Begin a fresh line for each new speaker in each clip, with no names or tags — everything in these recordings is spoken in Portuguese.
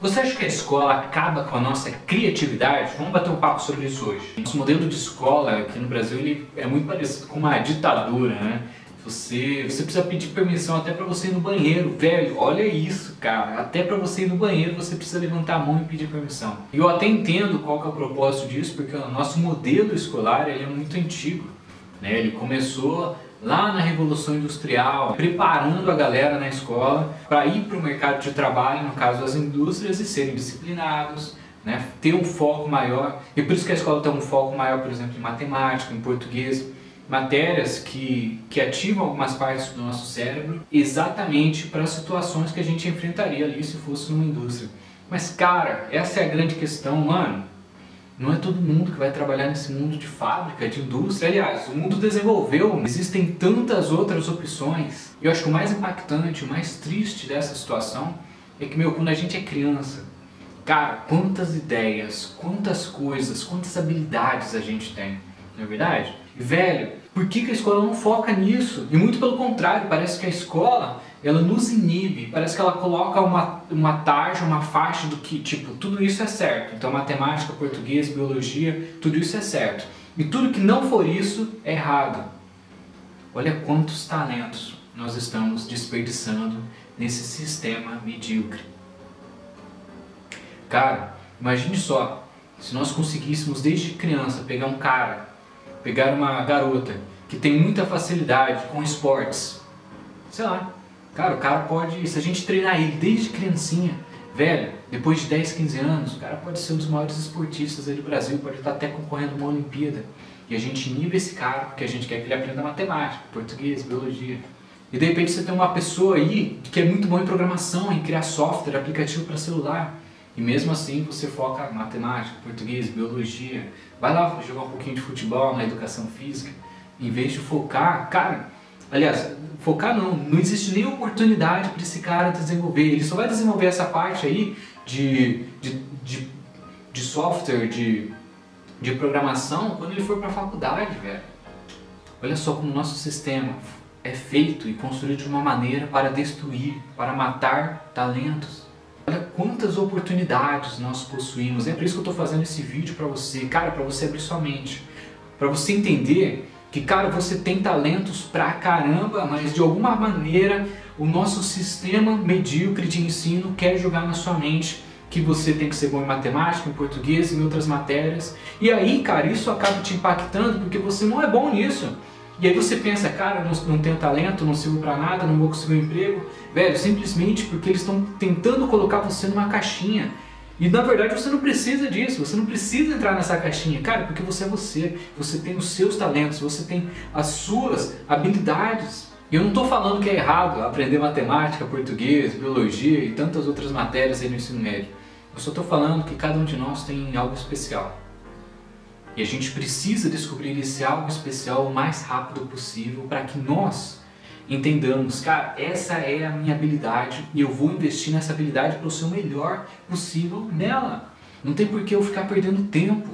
Você acha que a escola acaba com a nossa criatividade? Vamos bater um papo sobre isso hoje. Nosso modelo de escola aqui no Brasil ele é muito parecido com uma ditadura, né? Você, você precisa pedir permissão até para você ir no banheiro, velho. Olha isso, cara. Até para você ir no banheiro você precisa levantar a mão e pedir permissão. E eu até entendo qual que é o propósito disso, porque o nosso modelo escolar ele é muito antigo. Né? Ele começou lá na Revolução Industrial, preparando a galera na escola para ir para o mercado de trabalho, no caso das indústrias, e serem disciplinados, né? ter um foco maior. E por isso que a escola tem um foco maior, por exemplo, em matemática, em português, matérias que, que ativam algumas partes do nosso cérebro exatamente para as situações que a gente enfrentaria ali se fosse numa indústria. Mas cara, essa é a grande questão, mano. Não é todo mundo que vai trabalhar nesse mundo de fábrica, de indústria. Aliás, o mundo desenvolveu, existem tantas outras opções. E eu acho que o mais impactante, o mais triste dessa situação é que, meu, quando a gente é criança, cara, quantas ideias, quantas coisas, quantas habilidades a gente tem, não é verdade? Velho, por que, que a escola não foca nisso? E muito pelo contrário, parece que a escola ela nos inibe, parece que ela coloca uma, uma tarja, uma faixa do que, tipo, tudo isso é certo. Então, matemática, português, biologia, tudo isso é certo. E tudo que não for isso é errado. Olha quantos talentos nós estamos desperdiçando nesse sistema medíocre. Cara, imagine só, se nós conseguíssemos desde criança pegar um cara pegar uma garota que tem muita facilidade com esportes, sei lá, cara, o cara pode, se a gente treinar ele desde criancinha, velho, depois de 10, 15 anos, o cara pode ser um dos maiores esportistas aí do Brasil, pode estar até concorrendo uma Olimpíada. E a gente inibe esse cara porque a gente quer que ele aprenda matemática, português, biologia. E de repente você tem uma pessoa aí que é muito bom em programação, em criar software, aplicativo para celular. E mesmo assim você foca matemática, português, biologia. Vai lá jogar um pouquinho de futebol na educação física. Em vez de focar, cara, aliás, focar não, não existe nem oportunidade para esse cara desenvolver. Ele só vai desenvolver essa parte aí de, de, de, de software, de, de programação, quando ele for para a faculdade, velho. Olha só como o nosso sistema é feito e construído de uma maneira para destruir, para matar talentos. Olha quantas oportunidades nós possuímos. É por isso que eu estou fazendo esse vídeo para você, cara, para você abrir sua mente, para você entender que, cara, você tem talentos pra caramba, mas de alguma maneira o nosso sistema medíocre de ensino quer jogar na sua mente que você tem que ser bom em matemática, em português, em outras matérias. E aí, cara, isso acaba te impactando porque você não é bom nisso. E aí você pensa, cara, não, não tenho talento, não sirvo para nada, não vou conseguir um emprego. Velho, simplesmente porque eles estão tentando colocar você numa caixinha. E na verdade você não precisa disso, você não precisa entrar nessa caixinha, cara, porque você é você, você tem os seus talentos, você tem as suas habilidades. E eu não estou falando que é errado aprender matemática, português, biologia e tantas outras matérias aí no ensino médio. Eu só estou falando que cada um de nós tem algo especial. E a gente precisa descobrir esse algo especial o mais rápido possível para que nós entendamos, cara, essa é a minha habilidade e eu vou investir nessa habilidade para ser o melhor possível nela. Não tem por que eu ficar perdendo tempo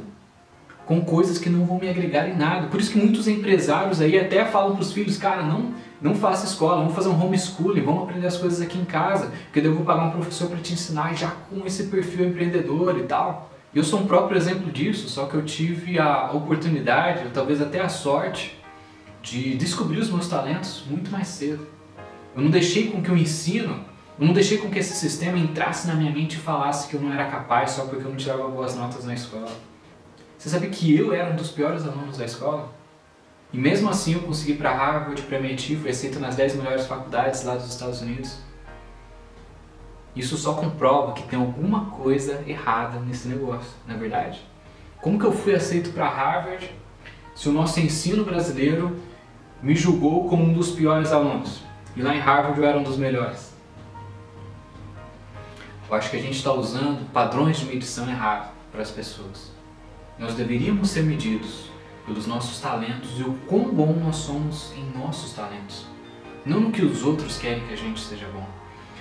com coisas que não vão me agregar em nada. Por isso que muitos empresários aí até falam para os filhos, cara, não, não faça escola, vamos fazer um homeschooling, vamos aprender as coisas aqui em casa, porque daí eu vou pagar um professor para te ensinar já com esse perfil empreendedor e tal. Eu sou um próprio exemplo disso, só que eu tive a oportunidade, ou talvez até a sorte, de descobrir os meus talentos muito mais cedo. Eu não deixei com que o ensino, eu não deixei com que esse sistema entrasse na minha mente e falasse que eu não era capaz só porque eu não tirava boas notas na escola. Você sabe que eu era um dos piores alunos da escola? E mesmo assim eu consegui para Harvard, para MIT, fui aceito nas 10 melhores faculdades lá dos Estados Unidos. Isso só comprova que tem alguma coisa errada nesse negócio, na verdade. Como que eu fui aceito para Harvard se o nosso ensino brasileiro me julgou como um dos piores alunos? E lá em Harvard eu era um dos melhores. Eu acho que a gente está usando padrões de medição errados para as pessoas. Nós deveríamos ser medidos pelos nossos talentos e o quão bom nós somos em nossos talentos. Não no que os outros querem que a gente seja bom.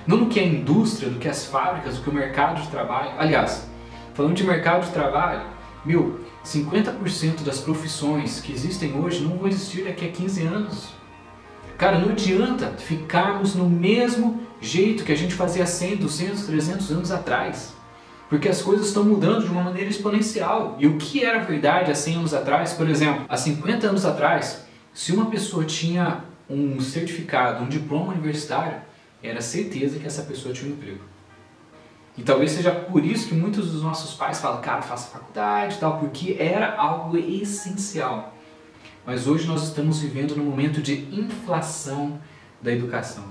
Não no que a indústria, do que as fábricas, do que o mercado de trabalho. Aliás, falando de mercado de trabalho, meu, 50% das profissões que existem hoje não vão existir daqui a 15 anos. Cara, não adianta ficarmos no mesmo jeito que a gente fazia 100, 200, 300 anos atrás. Porque as coisas estão mudando de uma maneira exponencial. E o que era verdade há 100 anos atrás, por exemplo, há 50 anos atrás, se uma pessoa tinha um certificado, um diploma universitário, era certeza que essa pessoa tinha um emprego. E talvez seja por isso que muitos dos nossos pais falam, cara, faça faculdade e tal, porque era algo essencial. Mas hoje nós estamos vivendo num momento de inflação da educação.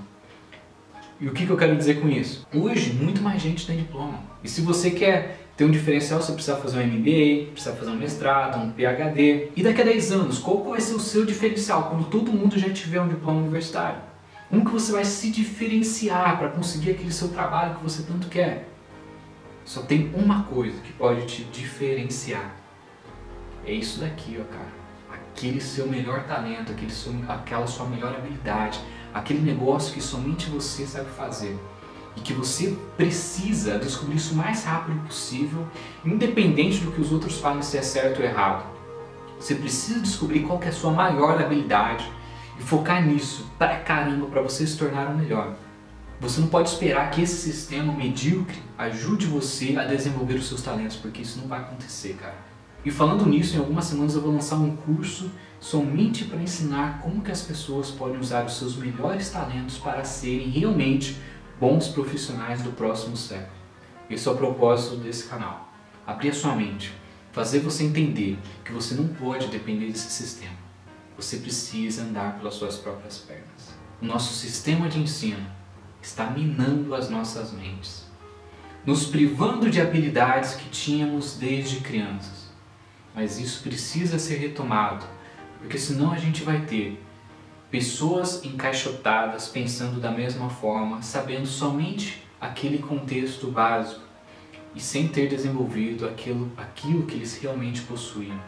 E o que, que eu quero dizer com isso? Hoje, muito mais gente tem diploma. E se você quer ter um diferencial, você precisa fazer um MBA, precisa fazer um mestrado, um PhD. E daqui a 10 anos, qual vai ser o seu diferencial quando todo mundo já tiver um diploma universitário? Como que você vai se diferenciar para conseguir aquele seu trabalho que você tanto quer? Só tem uma coisa que pode te diferenciar. É isso daqui, ó, cara. Aquele seu melhor talento, aquele seu, aquela sua melhor habilidade, aquele negócio que somente você sabe fazer e que você precisa descobrir isso o mais rápido possível, independente do que os outros falem se é certo ou errado. Você precisa descobrir qual é a sua maior habilidade e focar nisso pra caramba para você se tornar o melhor. Você não pode esperar que esse sistema medíocre ajude você a desenvolver os seus talentos, porque isso não vai acontecer, cara. E falando nisso, em algumas semanas eu vou lançar um curso somente para ensinar como que as pessoas podem usar os seus melhores talentos para serem realmente bons profissionais do próximo século. Esse é o propósito desse canal. Abrir a sua mente, fazer você entender que você não pode depender desse sistema. Você precisa andar pelas suas próprias pernas. O nosso sistema de ensino está minando as nossas mentes, nos privando de habilidades que tínhamos desde crianças. Mas isso precisa ser retomado, porque senão a gente vai ter pessoas encaixotadas pensando da mesma forma, sabendo somente aquele contexto básico e sem ter desenvolvido aquilo, aquilo que eles realmente possuíam.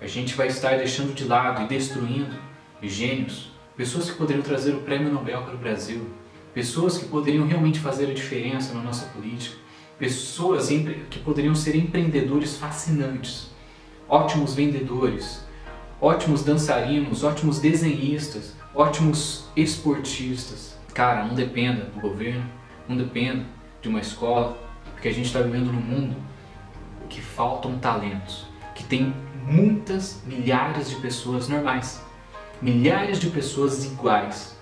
A gente vai estar deixando de lado e destruindo gênios, pessoas que poderiam trazer o prêmio Nobel para o Brasil, pessoas que poderiam realmente fazer a diferença na nossa política, pessoas que poderiam ser empreendedores fascinantes, ótimos vendedores, ótimos dançarinos, ótimos desenhistas, ótimos esportistas. Cara, não dependa do governo, não dependa de uma escola, porque a gente está vivendo num mundo que faltam talentos, que tem muitas milhares de pessoas normais, milhares de pessoas iguais.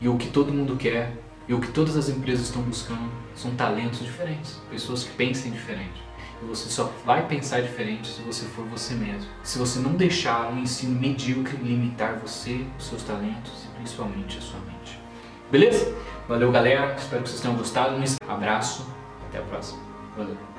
E o que todo mundo quer e o que todas as empresas estão buscando são talentos diferentes, pessoas que pensem diferente. E você só vai pensar diferente se você for você mesmo. Se você não deixar um ensino medíocre limitar você, os seus talentos e principalmente a sua mente. Beleza? Valeu, galera. Espero que vocês tenham gostado. Um abraço. Até a próxima. Valeu.